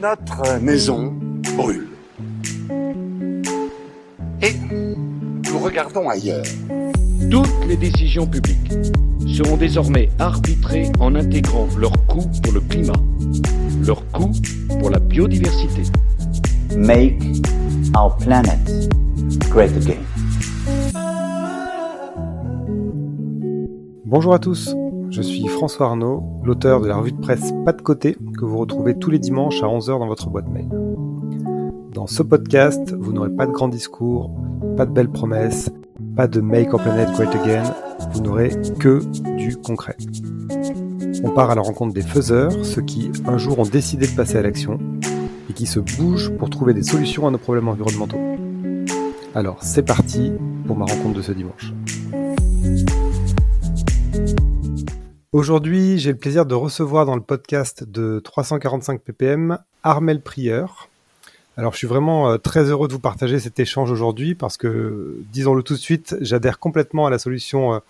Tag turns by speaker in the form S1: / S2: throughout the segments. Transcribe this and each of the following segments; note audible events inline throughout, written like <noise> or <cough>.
S1: Notre maison brûle. Et nous regardons ailleurs.
S2: Toutes les décisions publiques seront désormais arbitrées en intégrant leur coût pour le climat, leur coût pour la biodiversité.
S3: Make our planet great again.
S4: Bonjour à tous, je suis François Arnaud, l'auteur de la revue de presse Pas de côté que vous retrouvez tous les dimanches à 11h dans votre boîte mail. Dans ce podcast, vous n'aurez pas de grands discours, pas de belles promesses, pas de Make Our Planet Great Again, vous n'aurez que du concret. On part à la rencontre des faiseurs, ceux qui un jour ont décidé de passer à l'action et qui se bougent pour trouver des solutions à nos problèmes environnementaux. Alors c'est parti pour ma rencontre de ce dimanche. Aujourd'hui, j'ai le plaisir de recevoir dans le podcast de 345 ppm Armel Prieur. Alors, je suis vraiment euh, très heureux de vous partager cet échange aujourd'hui parce que, disons-le tout de suite, j'adhère complètement à la solution euh,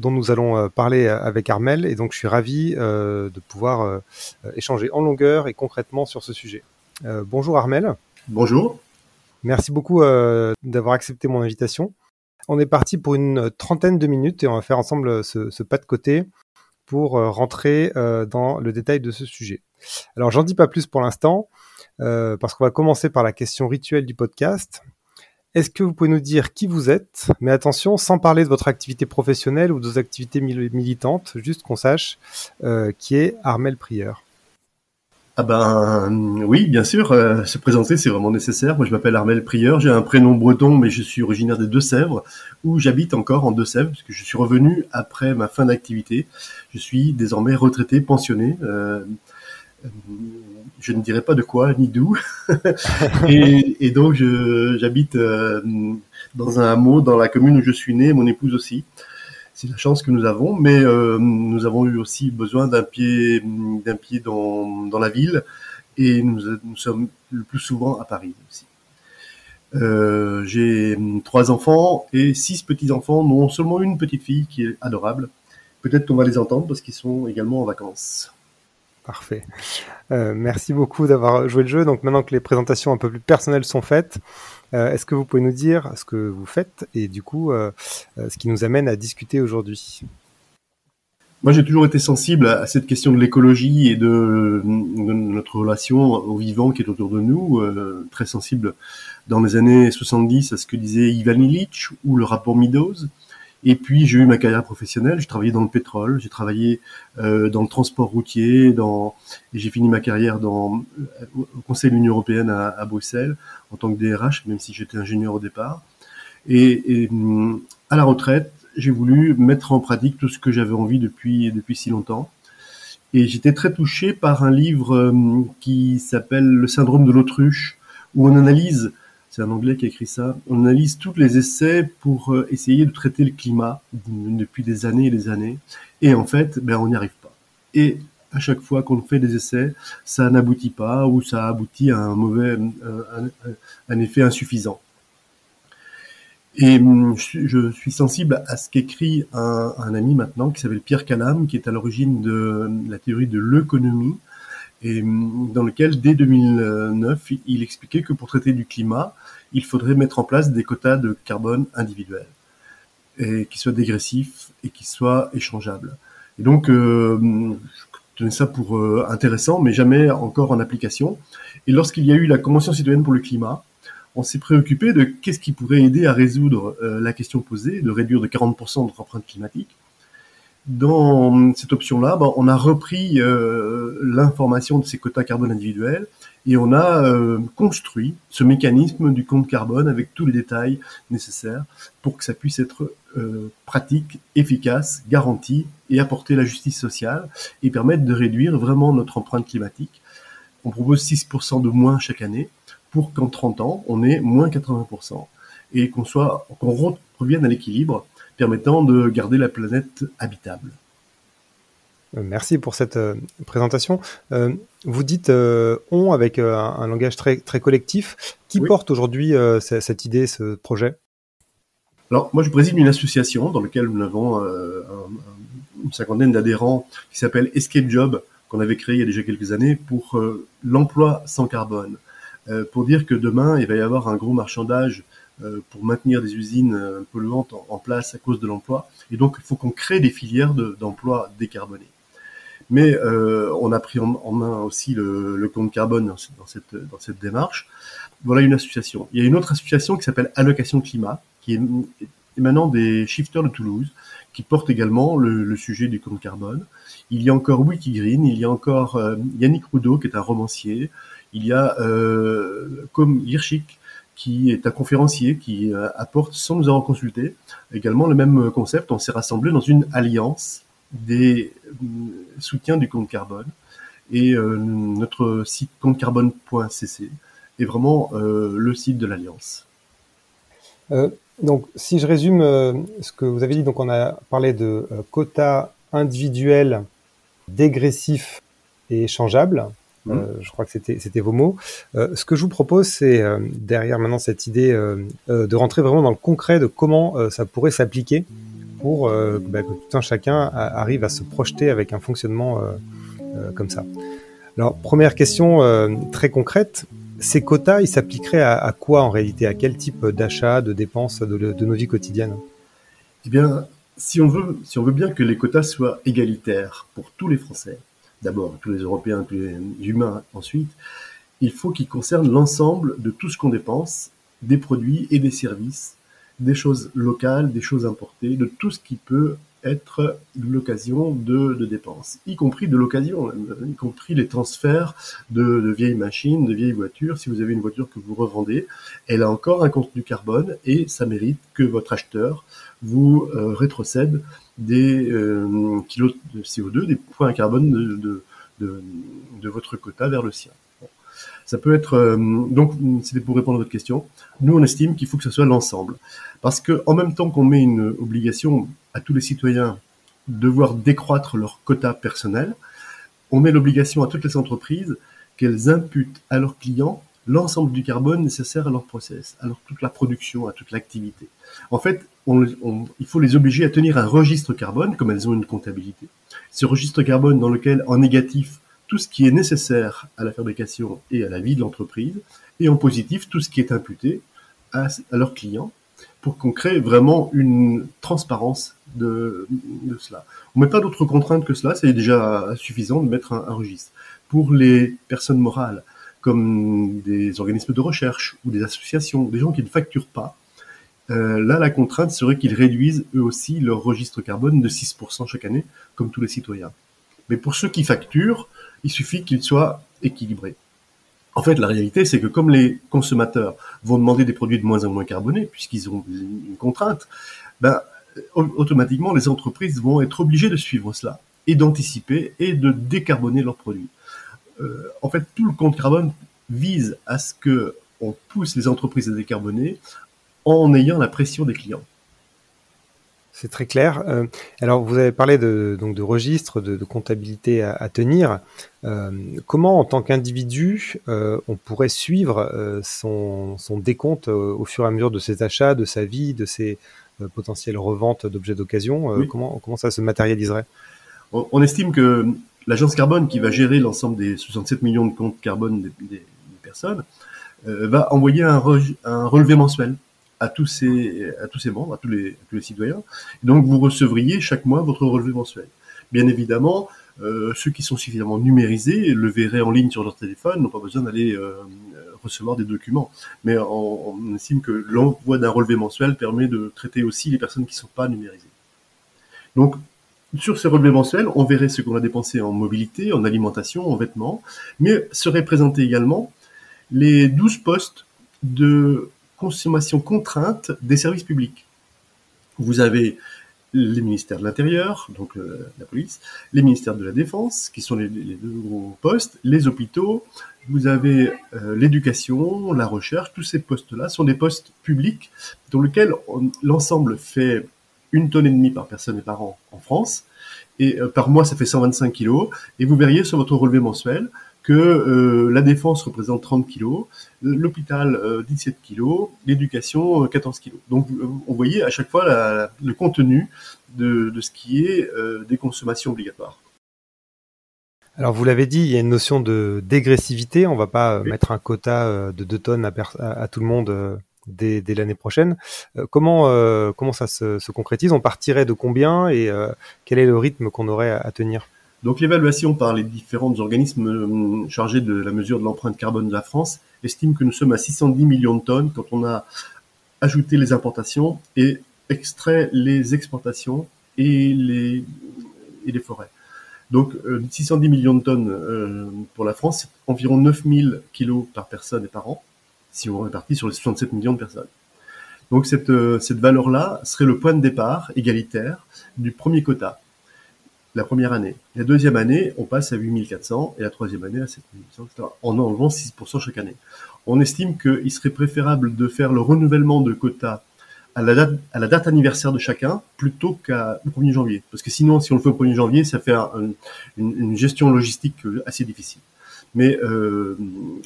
S4: dont nous allons euh, parler avec Armel et donc je suis ravi de pouvoir échanger en longueur et concrètement sur ce sujet. bonjour Armel.
S5: Bonjour.
S4: Merci beaucoup d'avoir accepté mon invitation. On est parti pour une trentaine de minutes et on va faire ensemble ce, ce pas de côté pour euh, rentrer euh, dans le détail de ce sujet. Alors j'en dis pas plus pour l'instant, euh, parce qu'on va commencer par la question rituelle du podcast. Est-ce que vous pouvez nous dire qui vous êtes? Mais attention, sans parler de votre activité professionnelle ou de vos activités militantes, juste qu'on sache qui est Armel Prieur.
S5: Ah ben oui, bien sûr, euh, se présenter c'est vraiment nécessaire. Moi je m'appelle Armel Prieur, j'ai un prénom breton mais je suis originaire des Deux-Sèvres où j'habite encore en Deux-Sèvres puisque je suis revenu après ma fin d'activité. Je suis désormais retraité, pensionné. Euh, je ne dirai pas de quoi ni d'où. <laughs> et, et, donc j'habite euh, dans un hameau dans la commune où je suis né, mon épouse aussi c'est la chance que nous avons, mais euh, nous avons eu aussi besoin d'un pied, dans, la ville, et nous, nous, sommes le plus souvent à Paris aussi. Euh, j'ai trois enfants et six petits-enfants, dont seulement une petite fille qui est adorable. Peut-être qu'on va les entendre parce qu'ils sont également en vacances.
S4: Parfait. Euh, merci beaucoup d'avoir joué le jeu. Donc maintenant que les présentations un peu plus personnelles sont faites, euh, est-ce que vous pouvez nous dire ce que vous faites et du coup euh, ce qui nous amène à discuter aujourd'hui?
S5: Moi, j'ai toujours été sensible à cette question de l'écologie et de, notre relation au vivant qui est autour de nous, très sensible dans les années 70 à ce que disait Ivan Illich ou le rapport Meadows, et puis j'ai eu ma carrière professionnelle, j'ai travaillé dans le pétrole, j'ai travaillé euh, dans le transport routier, dans et j'ai fini ma carrière dans euh, au Conseil de l'Union européenne à, à, Bruxelles en tant que DRH, même si j'étais ingénieur au départ. Et, et à la retraite, j'ai voulu mettre en pratique tout ce que j'avais envie depuis depuis si longtemps. Et j'étais très touché par un livre euh, qui s'appelle Le syndrome de l'autruche, où on analyse c'est un Anglais qui a écrit ça. On analyse tous les essais pour euh, essayer de traiter le climat depuis des années et des années. Et en fait, ben, on n'y arrive pas. Et à chaque fois qu'on fait des essais, ça n'aboutit pas ou ça aboutit à un mauvais, euh, un, effet insuffisant. Et hum, je suis sensible à ce qu'écrit un, ami maintenant qui s'appelle Pierre Calam, qui est à l'origine de la théorie de l'économie, et hum, dans lequel, dès 2009, il expliquait que pour traiter du climat, il faudrait mettre en place des quotas de carbone individuels, et qui soient dégressifs et qui soient échangeables. Et donc, euh, je tenais ça pour euh, intéressant, mais jamais encore en application. Et lorsqu'il y a eu la Convention citoyenne pour le climat, on s'est préoccupé de qu'est-ce qui pourrait aider à résoudre euh, la question posée, de réduire de 40% notre empreinte climatique dans cette option-là, ben, on a repris euh, l'information de ces quotas carbone individuels et on a euh, construit ce mécanisme du compte carbone avec tous les détails nécessaires pour que ça puisse être euh, pratique, efficace, garanti et apporter la justice sociale et permettre de réduire vraiment notre empreinte climatique. On propose 6% de moins chaque année pour qu'en 30 ans, on ait moins 80% et qu'on soit qu'on revienne à l'équilibre permettant de garder la planète habitable.
S4: Euh, merci pour cette euh, présentation. Euh, vous dites on avec un, langage très, très collectif. Qui porte aujourd'hui cette idée, ce projet?
S5: Alors, moi, je préside une association dans laquelle nous avons une cinquantaine d'adhérents qui s'appelle Escape Job qu'on avait créé il y a déjà quelques années pour l'emploi sans carbone, pour dire que demain, il va y avoir un gros marchandage pour maintenir des usines polluantes en, place à cause de l'emploi. Et donc, il faut qu'on crée des filières d'emploi décarbonés. Mais on a pris en, main aussi le, compte carbone dans, cette, dans cette démarche. Voilà une association. Il y a une autre association qui s'appelle Allocation Climat, qui est émanant des shifters de Toulouse, qui porte également le, sujet du compte carbone. Il y a encore Wikigreen, il y a encore euh, Yannick Roudot, qui est un romancier. Il y a euh, comme Hirschik, qui est un conférencier qui euh, apporte, sans nous avoir consulté, également le même concept. On s'est rassemblés dans une alliance des soutiens du compte carbone. Et notre site comptecarbone.cc est vraiment le site de l'alliance.
S4: Donc, si je résume euh, ce que vous avez dit, donc on a parlé de euh, quotas individuels, dégressifs et échangeables. Mmh. Euh, je crois que c'était vos mots. ce que je vous propose, c'est derrière maintenant cette idée de rentrer vraiment dans le concret de comment ça pourrait s'appliquer pour bah, que tout un chacun arrive à se projeter avec un fonctionnement comme ça. Alors, première question très concrète ces quotas, ils s'appliqueraient à, quoi en réalité? À quel type d'achat, de dépenses de, nos vies quotidiennes?
S5: Eh bien, si on, veut, si on veut bien que les quotas soient égalitaires pour tous les Français, d'abord, tous les Européens, tous les humains ensuite, il faut qu'ils concernent l'ensemble de tout ce qu'on dépense, des produits et des services, des choses locales, des choses importées, de tout ce qui peut être l'occasion de, dépenses, y compris de l'occasion, y compris les transferts de, de, vieilles machines, de vieilles voitures. Si vous avez une voiture que vous revendez, elle a encore un contenu carbone et ça mérite que votre acheteur vous euh, rétrocède des euh, kilos de CO2, des points carbone de, de, de votre quota vers le sien. Ça peut être euh, donc c'était pour répondre à votre question. Nous on estime qu'il faut que ce soit l'ensemble parce que en même temps qu'on met une obligation à tous les citoyens de devoir décroître leur quota personnel, on met l'obligation à toutes les entreprises qu'elles imputent à leurs clients l'ensemble du carbone nécessaire à leur process, à leur, toute la production, à toute l'activité. En fait, il faut les obliger à tenir un registre carbone, comme elles ont une comptabilité. Ce registre carbone dans lequel, en négatif, tout ce qui est nécessaire à la fabrication et à la vie de l'entreprise, et en positif, tout ce qui est imputé à, leurs clients, pour qu'on crée vraiment une transparence de, cela. On ne met pas d'autres contraintes que cela, c'est déjà suffisant de mettre un, registre. Pour les personnes morales, comme des organismes de recherche ou des associations, des gens qui ne facturent pas, euh, là, la contrainte serait qu'ils réduisent eux aussi leur registre carbone de 6% chaque année, comme tous les citoyens. Mais pour ceux qui facturent, il suffit qu'il soit équilibré. En fait, la réalité, c'est que comme les consommateurs vont demander des produits de moins en moins carbonés, puisqu'ils ont une contrainte, ben, automatiquement, les entreprises vont être obligées de suivre cela et d'anticiper et de décarboner leurs produits. Euh, en fait, tout le compte carbone vise à ce que on pousse les entreprises à décarboner en ayant la pression des clients.
S4: C'est très clair. Euh, alors, vous avez parlé de, donc de registres, de, comptabilité à, tenir. Euh, comment, en tant qu'individu, euh, on pourrait suivre son, décompte au fur et à mesure de ses achats, de sa vie, de ses potentielles reventes d'objets d'occasion comment, comment ça se matérialiserait?
S5: On, estime que l'agence carbone, qui va gérer l'ensemble des 67 millions de comptes carbone des, personnes, va envoyer un relevé mensuel à tous ces, à tous membres, à tous les, citoyens. donc, vous recevriez chaque mois votre relevé mensuel. Bien évidemment, euh, ceux qui sont suffisamment numérisés le verraient en ligne sur leur téléphone, n'ont pas besoin d'aller euh, recevoir des documents. Mais on, estime que l'envoi d'un relevé mensuel permet de traiter aussi les personnes qui ne sont pas numérisées. Donc, sur ces relevés mensuels, on verrait ce qu'on a dépensé en mobilité, en alimentation, en vêtements, mais seraient présentés également les 12 postes de consommation contrainte des services publics. Vous avez les ministères de l'Intérieur, donc euh, la police, les ministères de la Défense, qui sont les, deux gros postes, les hôpitaux, vous avez euh, l'éducation, la recherche, tous ces postes-là sont des postes publics dans lesquels l'ensemble fait une tonne et demie par personne et par an en France, et euh, par mois ça fait 125 kilos, et vous verriez sur votre relevé mensuel que euh, la défense représente 30 kilos, l'hôpital 17 euh, kilos, l'éducation 14 euh, kilos. Donc on voyait à chaque fois le contenu de, ce qui est des consommations obligatoires.
S4: Alors vous l'avez dit, il y a une notion de dégressivité. On va pas mettre un quota de 2 tonnes à, tout le monde dès, l'année prochaine. comment comment ça se, concrétise? On partirait de combien et quel est le rythme qu'on aurait à tenir?
S5: Donc l'évaluation par les différents organismes euh, chargés de la mesure de l'empreinte carbone de la France estime que nous sommes à 610 millions de tonnes quand on a ajouté les importations et extrait les exportations et les, et les forêts. Donc 610 euh, millions de tonnes euh, pour la France, environ 9000 kilos par personne et par an, si on répartit sur les 67 millions de personnes. Donc cette, cette valeur-là serait le point de départ égalitaire du premier quota la première année. La deuxième année, on passe à 8400 et la troisième année à 7800, etc. En enlevant 6% chaque année. On estime qu'il serait préférable de faire le renouvellement de quotas à la date, à la date anniversaire de chacun plutôt le 1er janvier. Parce que sinon, si on le fait au 1er janvier, ça fait une, gestion logistique assez difficile. Mais euh,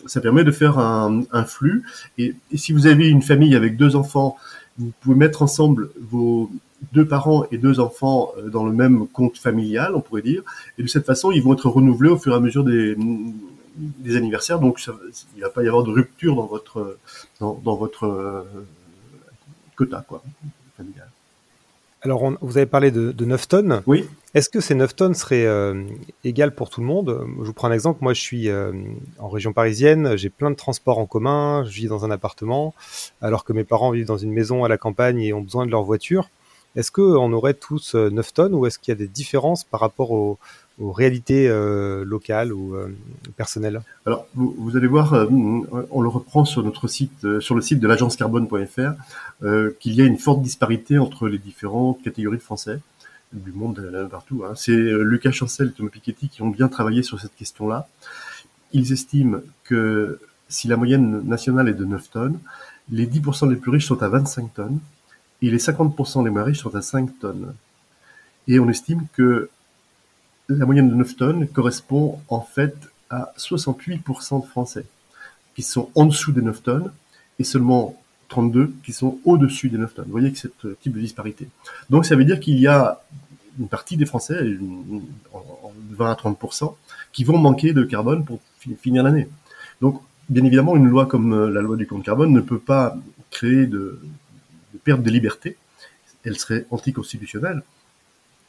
S5: ça permet de faire un, flux. et, si vous avez une famille avec deux enfants, vous pouvez mettre ensemble vos, deux parents et deux enfants euh, dans le même compte familial, on pourrait dire. Et de cette façon, ils vont être renouvelés au fur et à mesure des, des anniversaires. Donc, il ne va pas y avoir de rupture dans votre, dans, dans votre euh, quota quoi, familial.
S4: Alors, vous avez parlé de, de, 9 tonnes.
S5: Oui.
S4: Est-ce que ces 9 tonnes seraient euh, égales pour tout le monde? Je vous prends un exemple. Moi, je suis en région parisienne, j'ai plein de transports en commun, je vis dans un appartement, alors que mes parents vivent dans une maison à la campagne et ont besoin de leur voiture. Est-ce qu'on aurait tous 9 euh, tonnes ou est-ce qu'il y a des différences par rapport aux, réalités euh, locales ou euh, personnelles?
S5: Alors, vous, allez voir, on le reprend sur notre site, sur le site de l'agence carbone.fr, qu'il y a une forte disparité entre les différentes catégories de Français du monde partout. Hein. C'est Lucas Chancel et Thomas Piketty qui ont bien travaillé sur cette question-là. Ils estiment que si la moyenne nationale est de 9 tonnes, les 10% les plus riches sont à 25 tonnes et les 50% des moins riches sont à 5 tonnes. Et on estime que la moyenne de 9 tonnes correspond en fait à 68% de Français qui sont en dessous des 9 tonnes et seulement 32 qui sont au-dessus des 9 tonnes. Vous voyez que c'est ce type de disparité. Donc ça veut dire qu'il y a une partie des Français, 20 à 30%, qui vont manquer de carbone pour finir l'année. Donc bien évidemment, une loi comme euh, la loi du compte carbone ne peut pas créer de, perte de liberté, elle serait anticonstitutionnelle.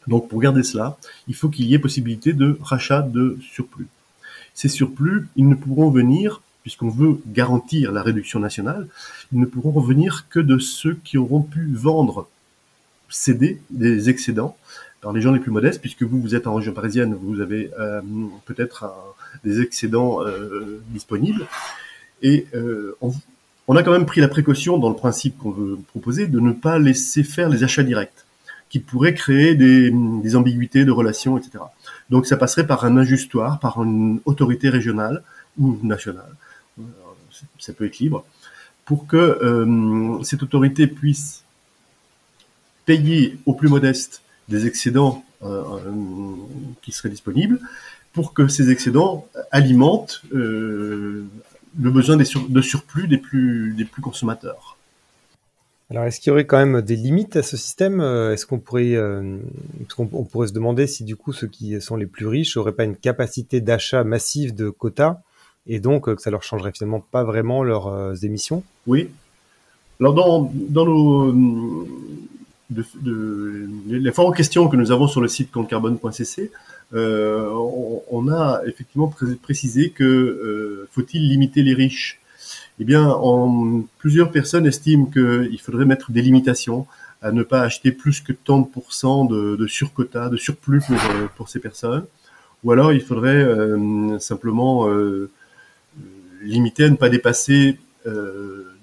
S5: Donc pour garder cela, il faut qu'il y ait possibilité de rachat de surplus. Ces surplus, ils ne pourront venir, puisqu'on veut garantir la réduction nationale, ils ne pourront revenir que de ceux qui auront pu vendre, céder des excédents par les gens les plus modestes, puisque vous, vous êtes en région parisienne, vous avez euh, peut-être des excédents euh, disponibles, et euh, on, on a quand même pris la précaution dans le principe qu'on veut proposer de ne pas laisser faire les achats directs qui pourraient créer des, ambiguïtés de relations, etc. Donc ça passerait par un ajustoire, par une autorité régionale ou nationale, ça peut être libre, pour que euh, cette autorité puisse payer aux plus modestes des excédents euh, euh, qui seraient disponibles, pour que ces excédents alimentent le besoin de surplus des plus, des plus consommateurs.
S4: Alors, est-ce qu'il y aurait quand même des limites à ce système euh, Est-ce qu'on pourrait, euh, on pourrait se demander si du coup ceux qui sont les plus riches n'auraient pas une capacité d'achat massive de quotas et donc euh, que ça leur changerait finalement pas vraiment leurs émissions?
S5: Oui. Alors dans, dans nos de, de, les fortes questions que nous avons sur le site comptecarbone.cc, euh, on, a effectivement précisé que euh, faut-il limiter les riches? Eh bien, en, plusieurs personnes estiment qu'il faudrait mettre des limitations à ne pas acheter plus que tant de pourcents de, surquota, de surplus pour, euh, pour ces personnes. Ou alors, il faudrait simplement limiter à ne pas dépasser, de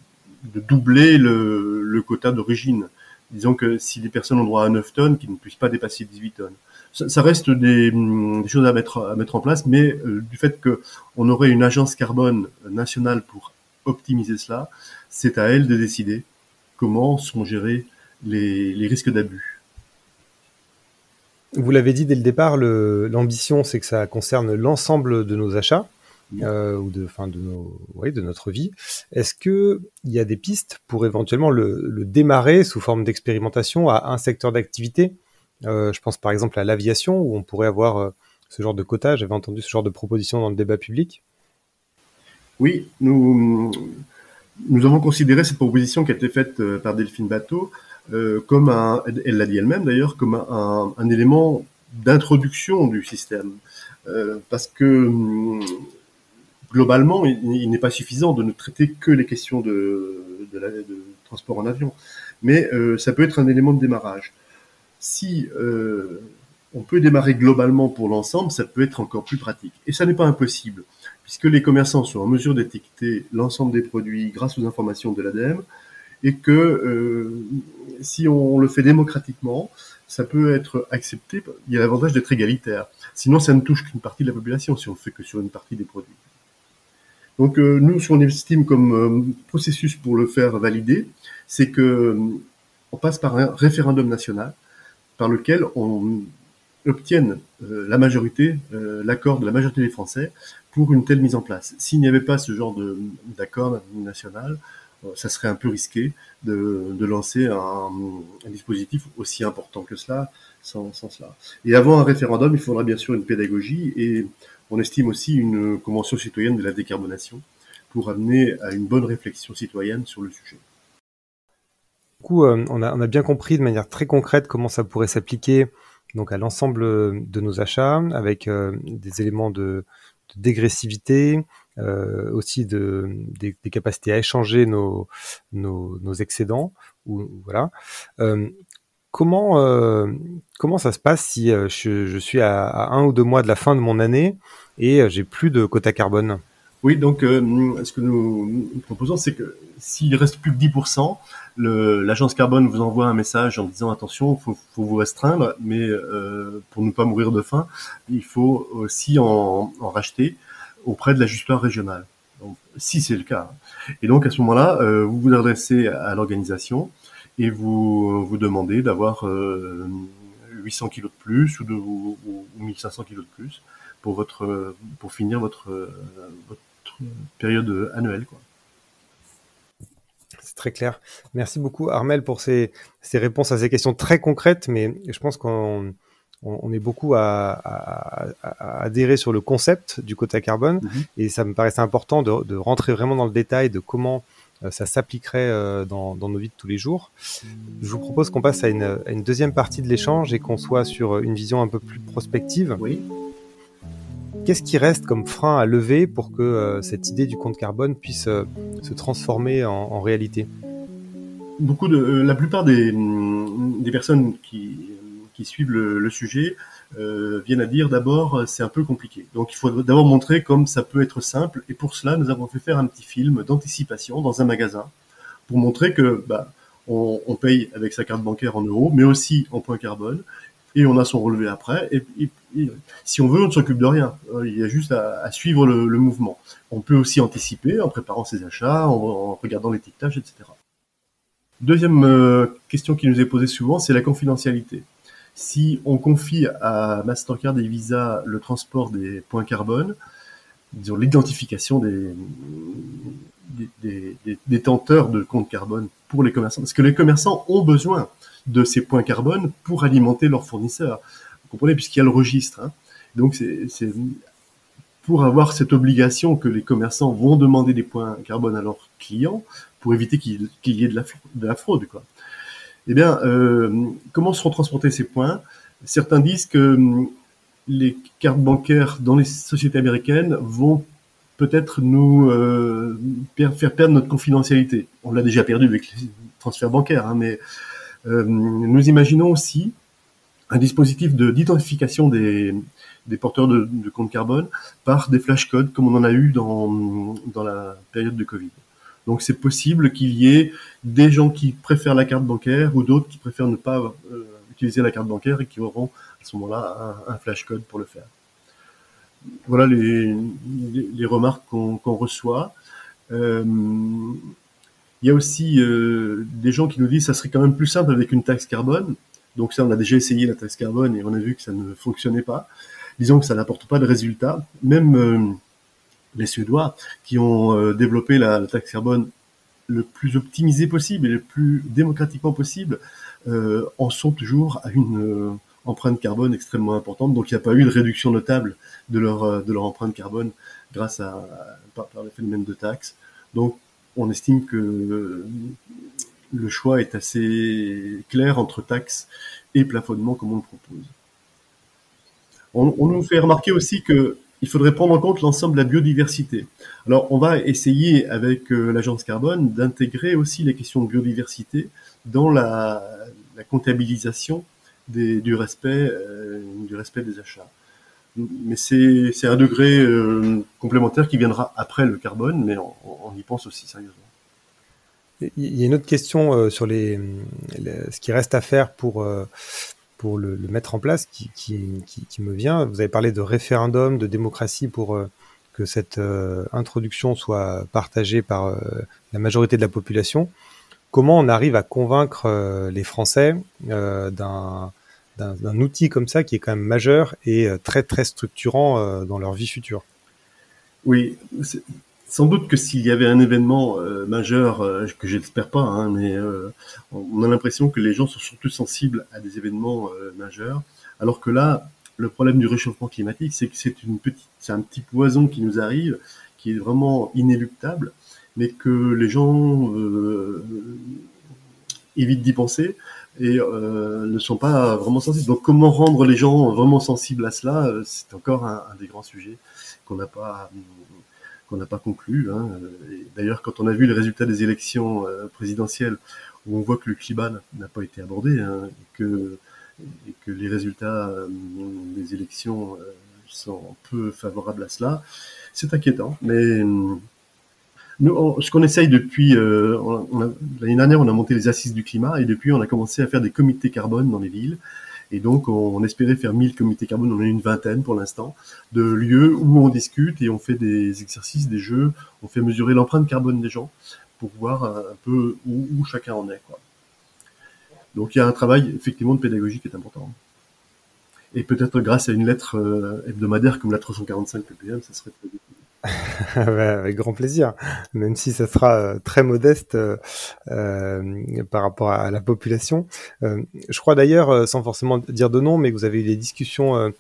S5: doubler le, le quota d'origine. Disons que si les personnes ont droit à 9 tonnes, qu'ils ne puissent pas dépasser 18 tonnes ça, reste des, choses à mettre, à mettre en place, mais euh, du fait qu'on aurait une agence carbone nationale pour optimiser cela, c'est à elle de décider comment sont gérés les, les risques d'abus.
S4: Vous l'avez dit dès le départ, l'ambition, c'est que ça concerne l'ensemble de nos achats. Euh, ou de, fin de, nos, oui, de notre vie. Est-ce que il y a des pistes pour éventuellement le, le démarrer sous forme d'expérimentation à un secteur d'activité? Je pense par exemple à l'aviation où on pourrait avoir euh, ce genre de quota. J'avais entendu ce genre de proposition dans le débat public.
S5: Oui, nous, avons considéré cette proposition qui a été faite euh, par Delphine Bateau euh, comme un, elle l'a dit elle-même d'ailleurs, comme un, élément d'introduction du système. Euh, parce que hum, globalement, il, n'est pas suffisant de ne traiter que les questions de, transport en avion, mais euh, ça peut être un élément de démarrage. Si euh, on peut démarrer globalement pour l'ensemble, ça peut être encore plus pratique. Et ça n'est pas impossible, puisque les commerçants sont en mesure d'étiqueter l'ensemble des produits grâce aux informations de l'ADEME, et que euh, si on le fait démocratiquement, ça peut être accepté. Il y a l'avantage d'être égalitaire. Sinon, ça ne touche qu'une partie de la population si on ne fait que sur une partie des produits. Donc euh, nous, ce qu'on estime comme processus pour le faire valider, c'est que on passe par un référendum national par lequel on obtienne la majorité, l'accord de la majorité des Français pour une telle mise en place. S'il n'y avait pas ce genre d'accord national, ça serait un peu risqué de, lancer un, un, dispositif aussi important que cela sans, sans, cela. Et avant un référendum, il faudra bien sûr une pédagogie et on estime aussi une convention citoyenne de la décarbonation pour amener à une bonne réflexion citoyenne sur le sujet.
S4: Coup, euh, on, a, bien compris de manière très concrète comment ça pourrait s'appliquer donc à l'ensemble de nos achats avec euh, des éléments de, dégressivité, euh, aussi de, des, capacités à échanger nos, excédents. Euh, comment, euh, ça se passe si euh, je, suis à, à, un ou deux mois de la fin de mon année et euh, j'ai plus de quota carbone?
S5: Oui, donc euh, ce que nous, proposons, c'est que s'il reste plus que 10%, l'agence carbone vous envoie un message en disant attention, faut, faut vous restreindre, mais euh, pour ne pas mourir de faim, il faut aussi en, en racheter auprès de l'ajusteur régional. Donc, si c'est le cas. Et donc à ce moment-là, euh, vous vous adressez à l'organisation et vous vous demandez d'avoir euh, 800 kilos de plus ou, de, ou, ou 1500 kilos de plus pour votre pour finir votre votre période annuelle quoi.
S4: C'est très clair. Merci beaucoup Armel pour ces, ces réponses à ces questions très concrètes, mais je pense qu'on on, est beaucoup à, à, à, adhérer sur le concept du quota carbone -hmm. et ça me paraissait important de, de, rentrer vraiment dans le détail de comment euh, ça s'appliquerait euh, dans, dans, nos vies de tous les jours. Je vous propose qu'on passe à une, à une, deuxième partie de l'échange et qu'on soit sur une vision un peu plus prospective.
S5: Oui.
S4: Qu'est-ce qui reste comme frein à lever pour que euh, cette idée du compte carbone puisse euh, se transformer en, réalité?
S5: Beaucoup de, euh, la plupart des, des personnes qui, suivent le, sujet viennent à dire d'abord c'est un peu compliqué. Donc il faut d'abord montrer comme ça peut être simple. Et pour cela nous avons fait faire un petit film d'anticipation dans un magasin pour montrer que bah, on, paye avec sa carte bancaire en euros mais aussi en points carbone et on a son relevé après et, si on veut on ne s'occupe de rien. Euh, il y a juste à, suivre le, mouvement. On peut aussi anticiper en préparant ses achats, en, en regardant l'étiquetage, etc. Deuxième euh, question qui nous est posée souvent, c'est la confidentialité. Si on confie à Mastercard et Visa le transport des points carbone, disons l'identification des, détenteurs de comptes carbone pour les commerçants, parce que les commerçants ont besoin de ces points carbone pour alimenter leurs fournisseurs. Vous comprenez, puisqu'il y a le registre. Hein. Donc c'est pour avoir cette obligation que les commerçants vont demander des points carbone à leurs clients pour éviter qu'il qu y ait de la, de la fraude. Quoi. Eh bien, euh, comment seront transportés ces points? Certains disent que hum, les cartes bancaires dans les sociétés américaines vont peut-être nous euh, faire perdre notre confidentialité. On l'a déjà perdu avec les transferts bancaires, hein, mais nous imaginons aussi un dispositif d'identification des, des, porteurs de, de compte carbone par des flashcodes comme on en a eu dans, la période de Covid. Donc c'est possible qu'il y ait des gens qui préfèrent la carte bancaire ou d'autres qui préfèrent ne pas euh, utiliser la carte bancaire et qui auront à ce moment-là un, un, flash code pour le faire. Voilà les, remarques qu'on qu reçoit. Euh, il y a aussi euh, des gens qui nous disent que ça serait quand même plus simple avec une taxe carbone. Donc ça, on a déjà essayé la taxe carbone et on a vu que ça ne fonctionnait pas. Disons que ça n'apporte pas de résultats. Même euh, les Suédois qui ont euh, développé la, taxe carbone le plus optimisé possible et le plus démocratiquement possible en sont toujours à une, empreinte carbone extrêmement importante. Donc il n'y a pas eu de réduction notable de leur, empreinte carbone grâce à, par, par le phénomène de taxes. Donc on estime que le choix est assez clair entre taxes et plafonnement comme on le propose. On, nous fait remarquer aussi que il faudrait prendre en compte l'ensemble de la biodiversité. Alors, on va essayer avec euh, l'agence carbone d'intégrer aussi les questions de biodiversité dans la, comptabilisation euh, du respect des achats. Mais c'est un degré euh, complémentaire qui viendra après le carbone, mais on, y pense aussi sérieusement.
S4: Il y a une autre question euh, sur les, ce qui reste à faire pour, euh, pour le, mettre en place qui, qui, qui, me vient. Vous avez parlé de référendum, de démocratie pour que cette introduction soit partagée par la majorité de la population. Comment on arrive à convaincre les Français d'un d'un outil comme ça qui est quand même majeur et très très structurant dans leur vie future.
S5: Oui, sans doute que s'il y avait un événement euh, majeur, euh, que j'espère pas, hein, mais euh, on a l'impression que les gens sont surtout sensibles à des événements euh, majeurs, alors que là, le problème du réchauffement climatique, c'est que c'est c'est un petit poison qui nous arrive, qui est vraiment inéluctable, mais que les gens euh, évitent d'y penser et ne sont pas vraiment sensibles. Donc, comment rendre les gens vraiment sensibles à cela, c'est encore un, un, des grands sujets qu'on n'a pas qu'on n'a pas conclu. Hein. D'ailleurs, quand on a vu les résultats des élections euh, présidentielles, où on voit que le climat n'a pas été abordé, hein, et, que, et, que, les résultats euh, des élections euh, sont peu favorables à cela, c'est inquiétant. Mais nous, on, ce qu'on essaye depuis euh, l'année dernière, on a monté les assises du climat, et depuis, on a commencé à faire des comités carbone dans les villes. Et donc, on, espérait faire 1000 comités carbone, on en a une vingtaine pour l'instant, de lieux où on discute et on fait des exercices, des jeux, on fait mesurer l'empreinte carbone des gens pour voir un, peu où, où, chacun en est. Quoi. Donc, il y a un travail effectivement de pédagogie qui est important. Et peut-être grâce à une lettre euh, hebdomadaire comme la 345 ppm, ça serait très utile. <laughs>
S4: Avec grand plaisir, même si ça sera euh, très modeste euh, euh, par rapport à, la population. Je crois d'ailleurs, sans forcément dire de nom, mais vous avez eu des discussions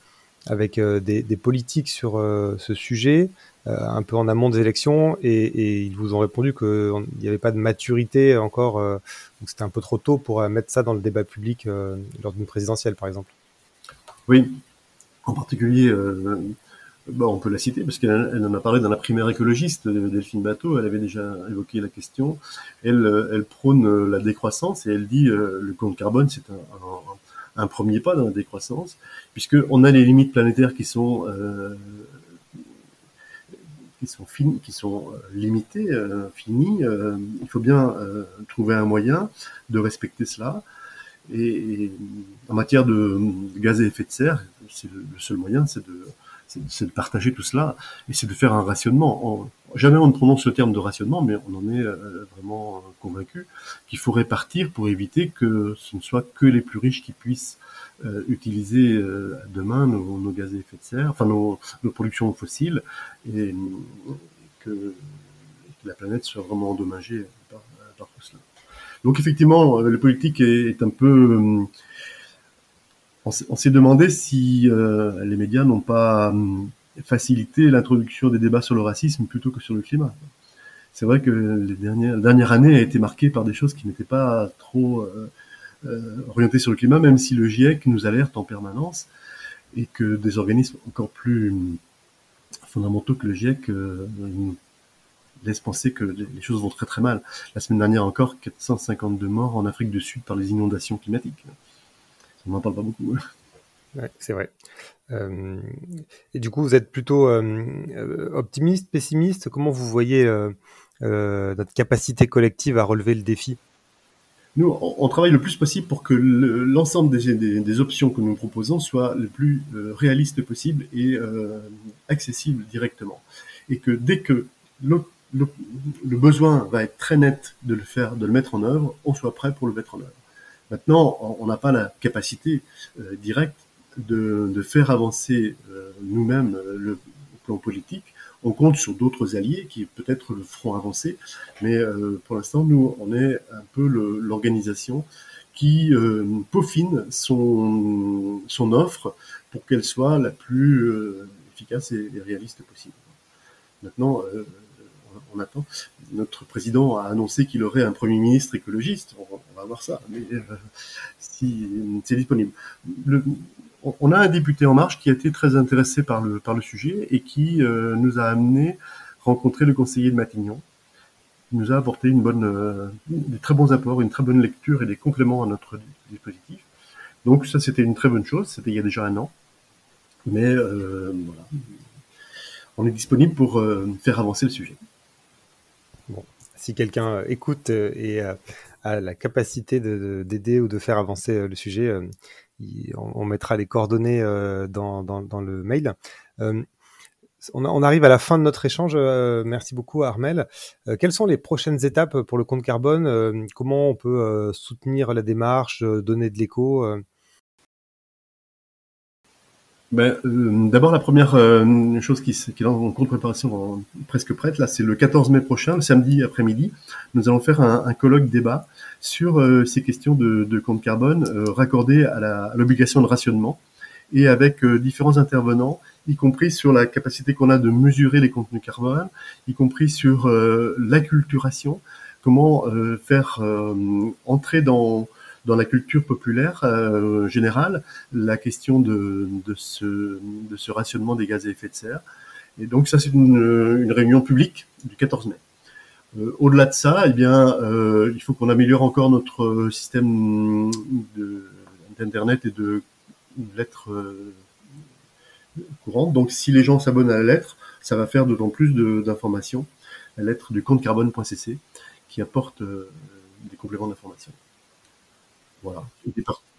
S4: avec des, des, politiques sur ce sujet, un peu en amont des élections, et, et ils vous ont répondu qu'il n'y avait pas de maturité encore, donc c'était un peu trop tôt pour mettre ça dans le débat public lors d'une présidentielle, par exemple.
S5: Oui, en particulier On peut la citer parce qu'elle en a parlé dans la primaire écologiste, Delphine Bateau, elle avait déjà évoqué la question. Elle, elle prône la décroissance et elle dit euh, le compte carbone, c'est un, premier pas dans la décroissance, puisqu'on a les limites planétaires qui sont, euh, qui sont, finies, qui sont euh, limitées, euh, finies. Euh, il faut bien euh, trouver un moyen de respecter cela. Et, en matière de gaz à effet de serre, c'est le seul moyen, c'est de c'est de partager tout cela et c'est de faire un rationnement. On, jamais on ne prononce le terme de rationnement, mais on en est euh, vraiment convaincu qu'il faut répartir pour éviter que ce ne soit que les plus riches qui puissent euh, utiliser euh, demain nos, gaz à effet de serre, enfin nos, productions fossiles, et que, la planète soit vraiment endommagée par, tout cela. Donc effectivement, le politique est, est un peu on s'est demandé si euh, les médias n'ont pas hum, facilité l'introduction des débats sur le racisme plutôt que sur le climat. C'est vrai que les dernières, la dernière année a été marquée par des choses qui n'étaient pas trop euh, euh, orientées sur le climat, même si le GIEC nous alerte en permanence et que des organismes encore plus fondamentaux que le GIEC euh, nous laissent penser que les choses vont très très mal. La semaine dernière encore, 452 morts en Afrique du Sud par les inondations climatiques on n'en parle pas beaucoup.
S4: Ouais, c'est vrai. Euh, et du coup, vous êtes plutôt euh, optimiste, pessimiste? Comment vous voyez euh, euh notre capacité collective à relever le défi?
S5: Nous, on, on, travaille le plus possible pour que l'ensemble le, des, des, des, options que nous proposons soient le plus euh, réalistes possible et euh, accessibles directement. Et que dès que le, le, le besoin va être très net de le faire, de le mettre en œuvre, on soit prêt pour le mettre en œuvre. Maintenant, on n'a pas la capacité euh, directe de, faire avancer euh, nous-mêmes le plan politique. On compte sur d'autres alliés qui peut-être le feront avancer, mais euh, pour l'instant, nous, on est un peu l'organisation qui peaufine son, son offre pour qu'elle soit la plus efficace et, réaliste possible. Maintenant, on, attend. Notre président a annoncé qu'il aurait un Premier ministre écologiste. On, va voir ça, mais si c'est disponible. on a un député En Marche qui a été très intéressé par le, sujet et qui nous a amené rencontrer le conseiller de Matignon nous a apporté une bonne, euh, des très bons apports, une très bonne lecture et des compléments à notre dispositif. Donc ça, c'était une très bonne chose. C'était il y a déjà un an. Mais euh, voilà. on est disponible pour euh, faire avancer le sujet.
S4: Si quelqu'un écoute et a la capacité d'aider ou de faire avancer le sujet, on, mettra les coordonnées dans, le mail on, arrive à la fin de notre échange. Euh, merci beaucoup, Armel. Euh, quelles sont les prochaines étapes pour le compte carbone? Euh, Comment on peut soutenir la démarche, donner de l'écho
S5: ben, D'abord, la première chose qui, qui, est en compte préparation presque prête, là, c'est le 14 mai prochain, le samedi après-midi. Nous allons faire un, colloque débat sur ces questions de, compte carbone raccordées à l'obligation de rationnement et avec différents intervenants y compris sur la capacité qu'on a de mesurer les contenus carbone, y compris sur euh, l'acculturation, comment euh, faire euh, entrer dans dans la culture populaire euh, générale la question de, ce, rationnement des gaz à effet de serre. Et donc ça, c'est une, réunion publique du 14 mai. Euh, Au-delà de ça, eh bien, euh, il faut qu'on améliore encore notre système d'internet et de lettres courante. Donc, si les gens s'abonnent à la lettre, ça va faire d'autant plus d'informations. La lettre du compte carbone.cc qui apporte des compléments d'information. Voilà.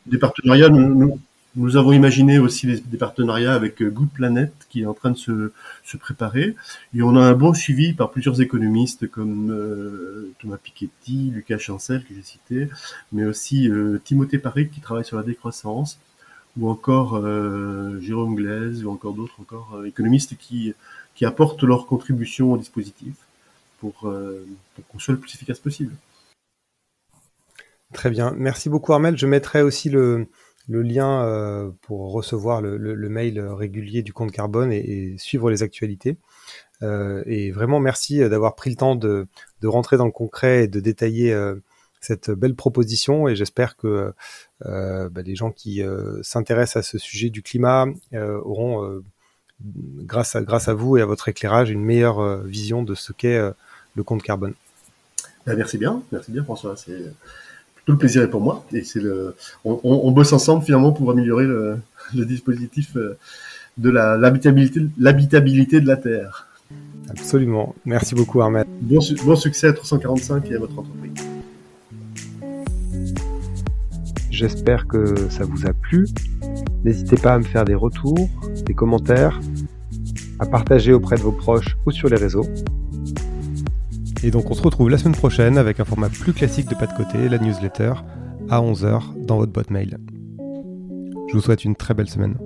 S5: Des, partenariats, nous, nous, avons imaginé aussi des, partenariats avec euh, Good Planet qui est en train de se, se, préparer. Et on a un bon suivi par plusieurs économistes comme euh, Thomas Piketty, Lucas Chancel que j'ai cité, mais aussi Timothée Paré qui travaille sur la décroissance ou encore euh, Jérôme Glaise, ou encore d'autres encore euh, économistes qui, qui apportent leur contribution au dispositif pour, euh, pour qu'on soit le plus efficace possible.
S4: Très bien, merci beaucoup Armel. Je mettrai aussi le, lien euh, pour recevoir le, mail régulier du compte carbone et, suivre les actualités. Euh, et vraiment merci d'avoir pris le temps de, rentrer dans le concret et de détailler cette belle proposition et j'espère que euh, bah, les gens qui euh, s'intéressent à ce sujet du climat euh, auront, grâce, à, vous et à votre éclairage, une meilleure vision de ce qu'est le compte carbone.
S5: Ben, merci bien, merci bien François. Tout le plaisir est pour moi et c'est le, on, bosse ensemble finalement pour améliorer le, dispositif de l'habitabilité, l'habitabilité de la Terre.
S4: Absolument. Merci beaucoup Armel.
S5: Bon, bon succès à 345 et à votre entreprise.
S4: J'espère que ça vous a plu. N'hésitez pas à me faire des retours, des commentaires, à partager auprès de vos proches ou sur les réseaux. Et donc on se retrouve la semaine prochaine avec un format plus classique de pas de côté, la newsletter, à 11h dans votre boîte mail. Je vous souhaite une très belle semaine.